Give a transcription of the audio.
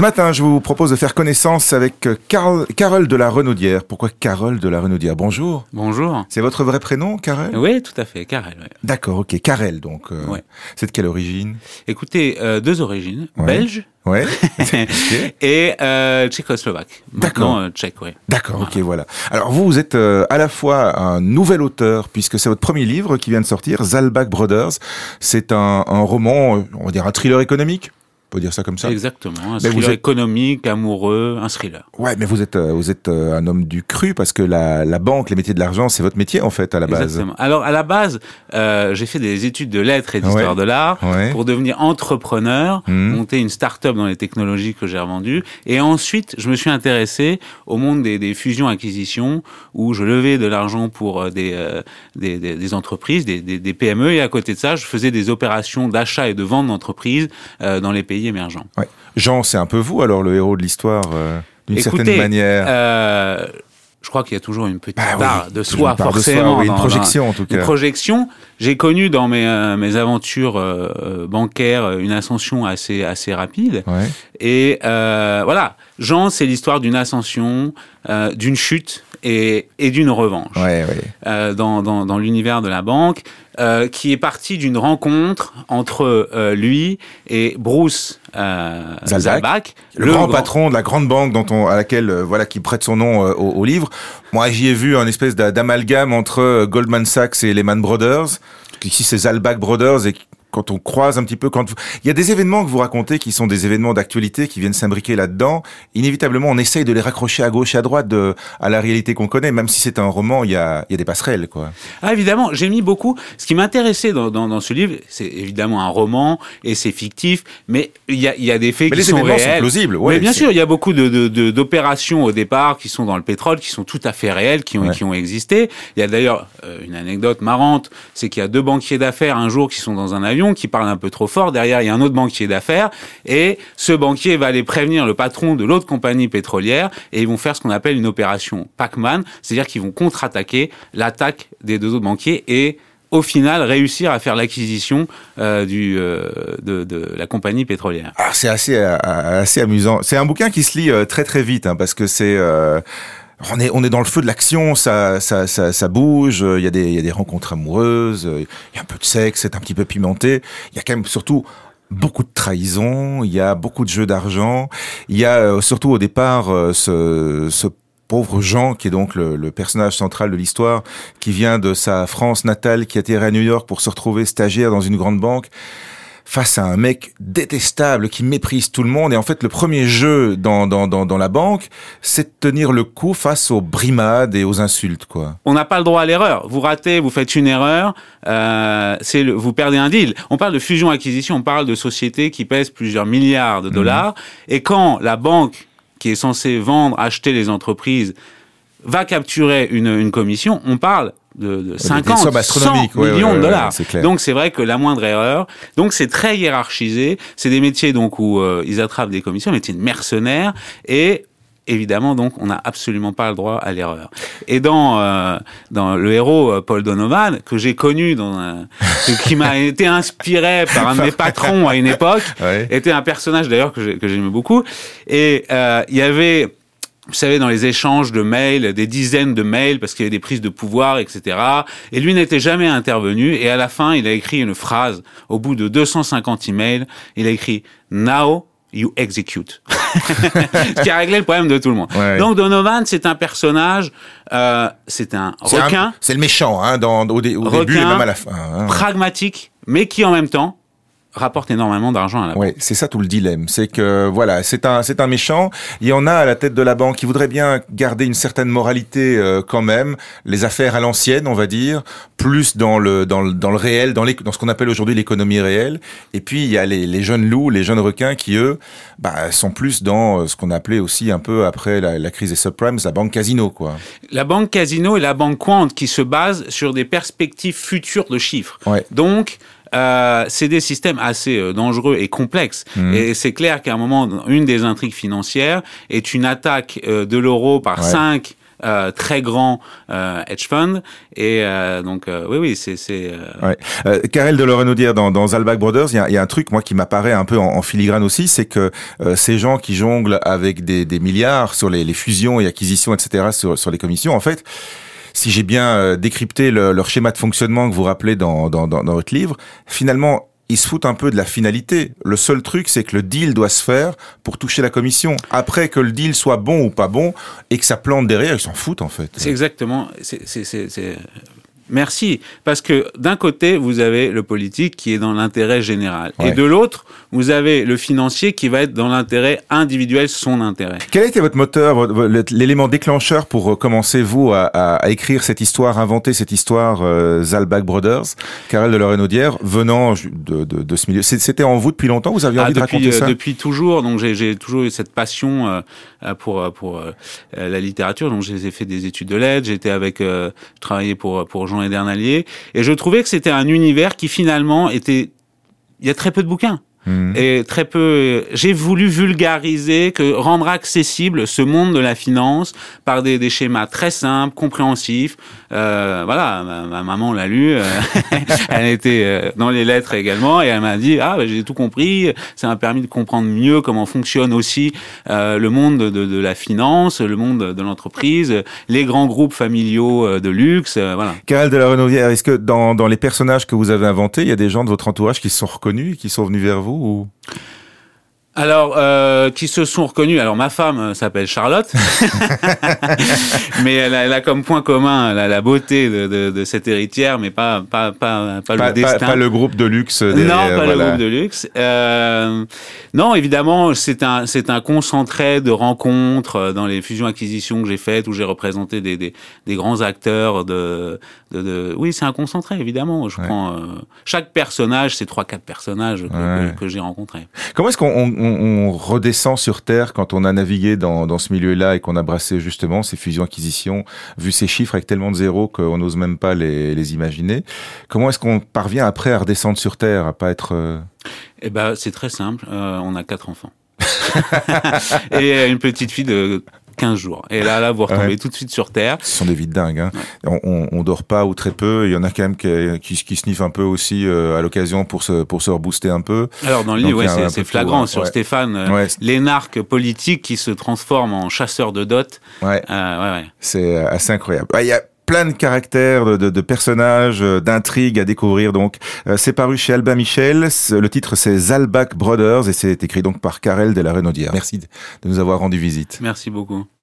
Ce matin, je vous propose de faire connaissance avec euh, Carl, Carole de la Renaudière. Pourquoi Carole de la Renaudière? Bonjour. Bonjour. C'est votre vrai prénom, Carole? Oui, tout à fait, Carole. Ouais. D'accord, ok. Carole, donc. Euh, Ouais. C'est de quelle origine? Écoutez, euh, deux origines, Ouais. belge Ouais. Et euh, tchécoslovaque. D'accord. Tchèque, oui. D'accord, ok, voilà. Alors vous, vous êtes euh, à la fois un nouvel auteur, puisque c'est votre premier livre qui vient de sortir, Zalbach Brothers. C'est un, un roman, on va dire un thriller économique? On peut dire ça comme ça Exactement. Un Mais vous êtes- économique, amoureux, un thriller. Ouais, mais vous êtes euh, vous êtes euh, un homme du cru parce que la, la banque, les métiers de l'argent, c'est votre métier en fait à la base. Exactement. Alors, à la base, euh, j'ai fait des études de lettres et d'histoire Ouais. de l'art Ouais. pour devenir entrepreneur, Mhm. monter une start-up dans les technologies que j'ai revendues. Et ensuite, je me suis intéressé au monde des, des fusions-acquisitions où je levais de l'argent pour des, euh, des, des- des entreprises, des, des- des PME. Et à côté de ça, je faisais des opérations d'achat et de vente d'entreprises euh, dans les pays émergents. Ouais. Jean, c'est un peu vous alors le héros de l'histoire euh, d'une certaine manière. euh, je crois qu'il y a toujours une petite Bah oui, part de soi, une part de soi, forcément. oui, une projection en tout Une cas. projection. J'ai connu dans mes, euh, mes aventures euh, bancaires une ascension assez, assez rapide. Ouais. Et euh, voilà, Jean, c'est l'histoire d'une ascension, d'une chute et, et d'une revanche Ouais, ouais. euh, dans, dans, dans l'univers de la banque, euh, qui est parti d'une rencontre entre euh, lui et Bruce euh, Zalbach, Zalbach, Le, grand, patron de la grande banque dont on, à laquelle euh, voilà qui prête son nom euh, au, au livre. Moi, j'y ai vu un espèce d'a- d'amalgame entre Goldman Sachs et Lehman Brothers. Ici, c'est Zalbach Brothers et quand on croise un petit peu, quand vous... il y a des événements que vous racontez qui sont des événements d'actualité qui viennent s'imbriquer là-dedans. Inévitablement, on essaye de les raccrocher à gauche et à droite de, à la réalité qu'on connaît, même si c'est un roman, il y a, il y a des passerelles, quoi. Ah, évidemment, j'ai mis beaucoup. Ce qui m'intéressait dans, dans, dans ce livre, c'est évidemment un roman et c'est fictif, mais il y a, il y a des faits Mais qui les sont événements sont réels. plausibles, ouais, mais bien sûr, il y a beaucoup de, d'opérations au départ qui sont dans le pétrole, qui sont tout à fait réelles, qui ont, Ouais. qui ont existé. Il y a d'ailleurs euh, une anecdote marrante, c'est qu'il y a deux banquiers d'affaires un jour qui sont dans un avion, qui parlent un peu trop fort. Derrière, il y a un autre banquier d'affaires et ce banquier va aller prévenir le patron de l'autre compagnie pétrolière et ils vont faire ce qu'on appelle une opération Pac-Man, c'est-à-dire qu'ils vont contre-attaquer l'attaque des deux autres banquiers et au final réussir à faire l'acquisition euh, euh, de, la compagnie pétrolière. Alors c'est assez euh, assez amusant. C'est un bouquin qui se lit très très vite hein, parce que c'est on est on est dans le feu de l'action, ça ça ça, ça bouge. Il y a des il y a des rencontres amoureuses, il y a un peu de sexe, c'est un petit peu pimenté. Il y a quand même surtout beaucoup de trahison, il y a beaucoup de jeux d'argent, il y a euh, surtout au départ euh, ce, ce pauvre Jean qui est donc le, le personnage central de l'histoire, qui vient de sa France natale, qui atterrit à New York pour se retrouver stagiaire dans une grande banque face à un mec détestable qui méprise tout le monde. Et en fait, le premier jeu dans, dans, dans, dans la banque, c'est de tenir le coup face aux brimades et aux insultes, quoi. On n'a pas le droit à l'erreur. Vous ratez, vous faites une erreur, euh, c'est le- vous perdez un deal. On parle de fusion-acquisition, on parle de sociétés qui pèsent plusieurs milliards de dollars. Et quand la banque qui est censée vendre, acheter les entreprises, va capturer une, une commission, on parle de, de 50, sommes 100 astronomiques, ouais, millions ouais, de dollars. ouais, c'est clair. donc c'est vrai que la moindre erreur. Donc c'est très hiérarchisé. C'est des métiers donc où euh, ils attrapent des commissions, métiers de mercenaires et Évidemment, donc, on n'a absolument pas le droit à l'erreur. Et dans euh, dans le héros euh, Paul Donovan que j'ai connu, dans un, qui m'a été inspiré par un de mes patrons à une époque, Ouais. était un personnage d'ailleurs que j'ai- que j'aimais beaucoup. Et euh, il y avait vous savez, dans les échanges de mails, des dizaines de mails, parce qu'il y avait des prises de pouvoir, etc. Et lui n'était jamais intervenu. Et à la fin, il a écrit une phrase. Au bout de 250 emails, il a écrit « Now you execute ». Ce qui a réglé le problème de tout le monde. Ouais. Donc Donovan, c'est un personnage, euh, c'est un requin, C'est le méchant, hein, dans, au, dé- au début et même à la fin. hein. pragmatique, mais qui en même temps rapporte énormément d'argent à la banque. Ouais, c'est ça tout le dilemme. C'est que voilà, c'est un c'est un méchant. Il y en a à la tête de la banque qui voudrait bien garder une certaine moralité euh, quand même, les affaires à l'ancienne, on va dire, plus dans le dans le dans le réel, dans les, dans ce qu'on appelle aujourd'hui l'économie réelle. Et puis il y a les, les jeunes loups, les jeunes requins qui eux, bah, sont plus dans euh, ce qu'on appelait aussi un peu après la, la crise des subprimes, la banque casino quoi. La banque Casino et la banque Quant qui se basent sur des perspectives futures de chiffres. Ouais. Donc, euh, c'est des systèmes assez euh, dangereux et complexes. Mhm. Et c'est clair qu'à un moment, une des intrigues financières est une attaque euh, de l'euro par Ouais. cinq euh, très grands euh, hedge funds. Et euh, donc, euh, oui, oui, c'est... c'est euh, Ouais. Euh, Karel de Loreno-Dire dans, dans Zalbach Brothers, il y y a un truc moi qui m'apparaît un peu en, en filigrane aussi, c'est que euh, ces gens qui jonglent avec des, des milliards sur les, les fusions et acquisitions, etc., sur, sur les commissions, en fait, si j'ai bien euh, décrypté le- leur schéma de fonctionnement que vous rappelez dans, dans, votre livre, finalement, ils se foutent un peu de la finalité. Le seul truc, c'est que le deal doit se faire pour toucher la commission. Après que le deal soit bon ou pas bon et que ça plante derrière, ils s'en foutent en fait. C'est exactement. c'est- Merci. Parce que d'un côté, vous avez le politique qui est dans l'intérêt général. Ouais. Et de l'autre, vous avez le financier qui va être dans l'intérêt individuel, son intérêt. Quel a été votre moteur, l'élément déclencheur pour euh, commencer, vous, à, à- à écrire cette histoire, inventer cette histoire euh, Zalbach Brothers, Karel de Lorraine-Audière, venant de, de, de ce milieu? C'était en vous depuis longtemps Vous aviez Ah, envie de raconter euh, ça? depuis toujours, donc j'ai- toujours eu cette passion euh, pour pour euh, la littérature. Donc j'ai fait des études de lettres, j'étais avec, je travaillais pour pour Jean Edernalier, et je trouvais que c'était un univers qui finalement était, il y a très peu de bouquins. Mhm. Et très peu. J'ai voulu vulgariser, que rendre accessible ce monde de la finance par des, des schémas très simples, compréhensifs. Euh, voilà, ma, ma maman l'a lu. euh, elle était euh, dans les lettres également et elle m'a dit ah bah, j'ai tout compris. Ça m'a permis de comprendre mieux comment fonctionne aussi euh, le monde de, de, de la finance, le monde de l'entreprise, les grands groupes familiaux de luxe. voilà. Karel de Lorraine-Audière, est-ce que dans, dans les personnages que vous avez inventés, il y a des gens de votre entourage qui se sont reconnus, qui sont venus vers vous? Ou... Alors, euh, qui se sont reconnus. Alors, ma femme euh, s'appelle Charlotte, mais elle a, elle a comme point commun la, la beauté de, de, de cette héritière, mais pas pas pas, pas, pas, le destin. pas- pas le groupe de luxe non, pas le voilà. groupe de luxe. Euh, non, évidemment, c'est un c'est un concentré de rencontres euh, dans les fusions-acquisitions que j'ai faites où j'ai représenté des, des des grands acteurs de de, de... oui, c'est un concentré évidemment. Je Ouais. prends euh, chaque personnage, c'est trois quatre personnages que, Ouais. que, que j'ai rencontrés. Comment est-ce qu'on on, redescend sur Terre quand on a navigué dans, ce milieu-là et qu'on a brassé justement ces fusions-acquisitions, vu ces chiffres avec tellement de zéros qu'on n'ose même pas les, imaginer Comment est-ce qu'on parvient après à redescendre sur Terre, à pas être... euh, Eh ben, c'est très simple. Euh, on a quatre enfants. et une petite fille de 15 jours. Et là, là, vous retombez Ouais. tout de suite sur Terre. Ce sont des vies de dingue. Hein. On, on, on dort pas ou très peu. Il y en a quand même qui, qui, qui sniffent un peu aussi euh, à l'occasion pour se, pour se rebooster un peu. Alors, dans le livre, ouais, c'est flagrant hein. sur Ouais. Stéphane, euh, l'énarque politique qui se transforme en chasseur de dot. Ouais, Euh, ouais, ouais. c'est euh, assez incroyable. Ouais, Il y a plein de caractères, de, de, de personnages, euh, d'intrigues à découvrir. Donc, euh, c'est paru chez Albin Michel. Le titre, c'est Zalbach Brothers et c'est écrit donc par Karel de la Renaudière. Merci de nous avoir rendu visite. Merci beaucoup.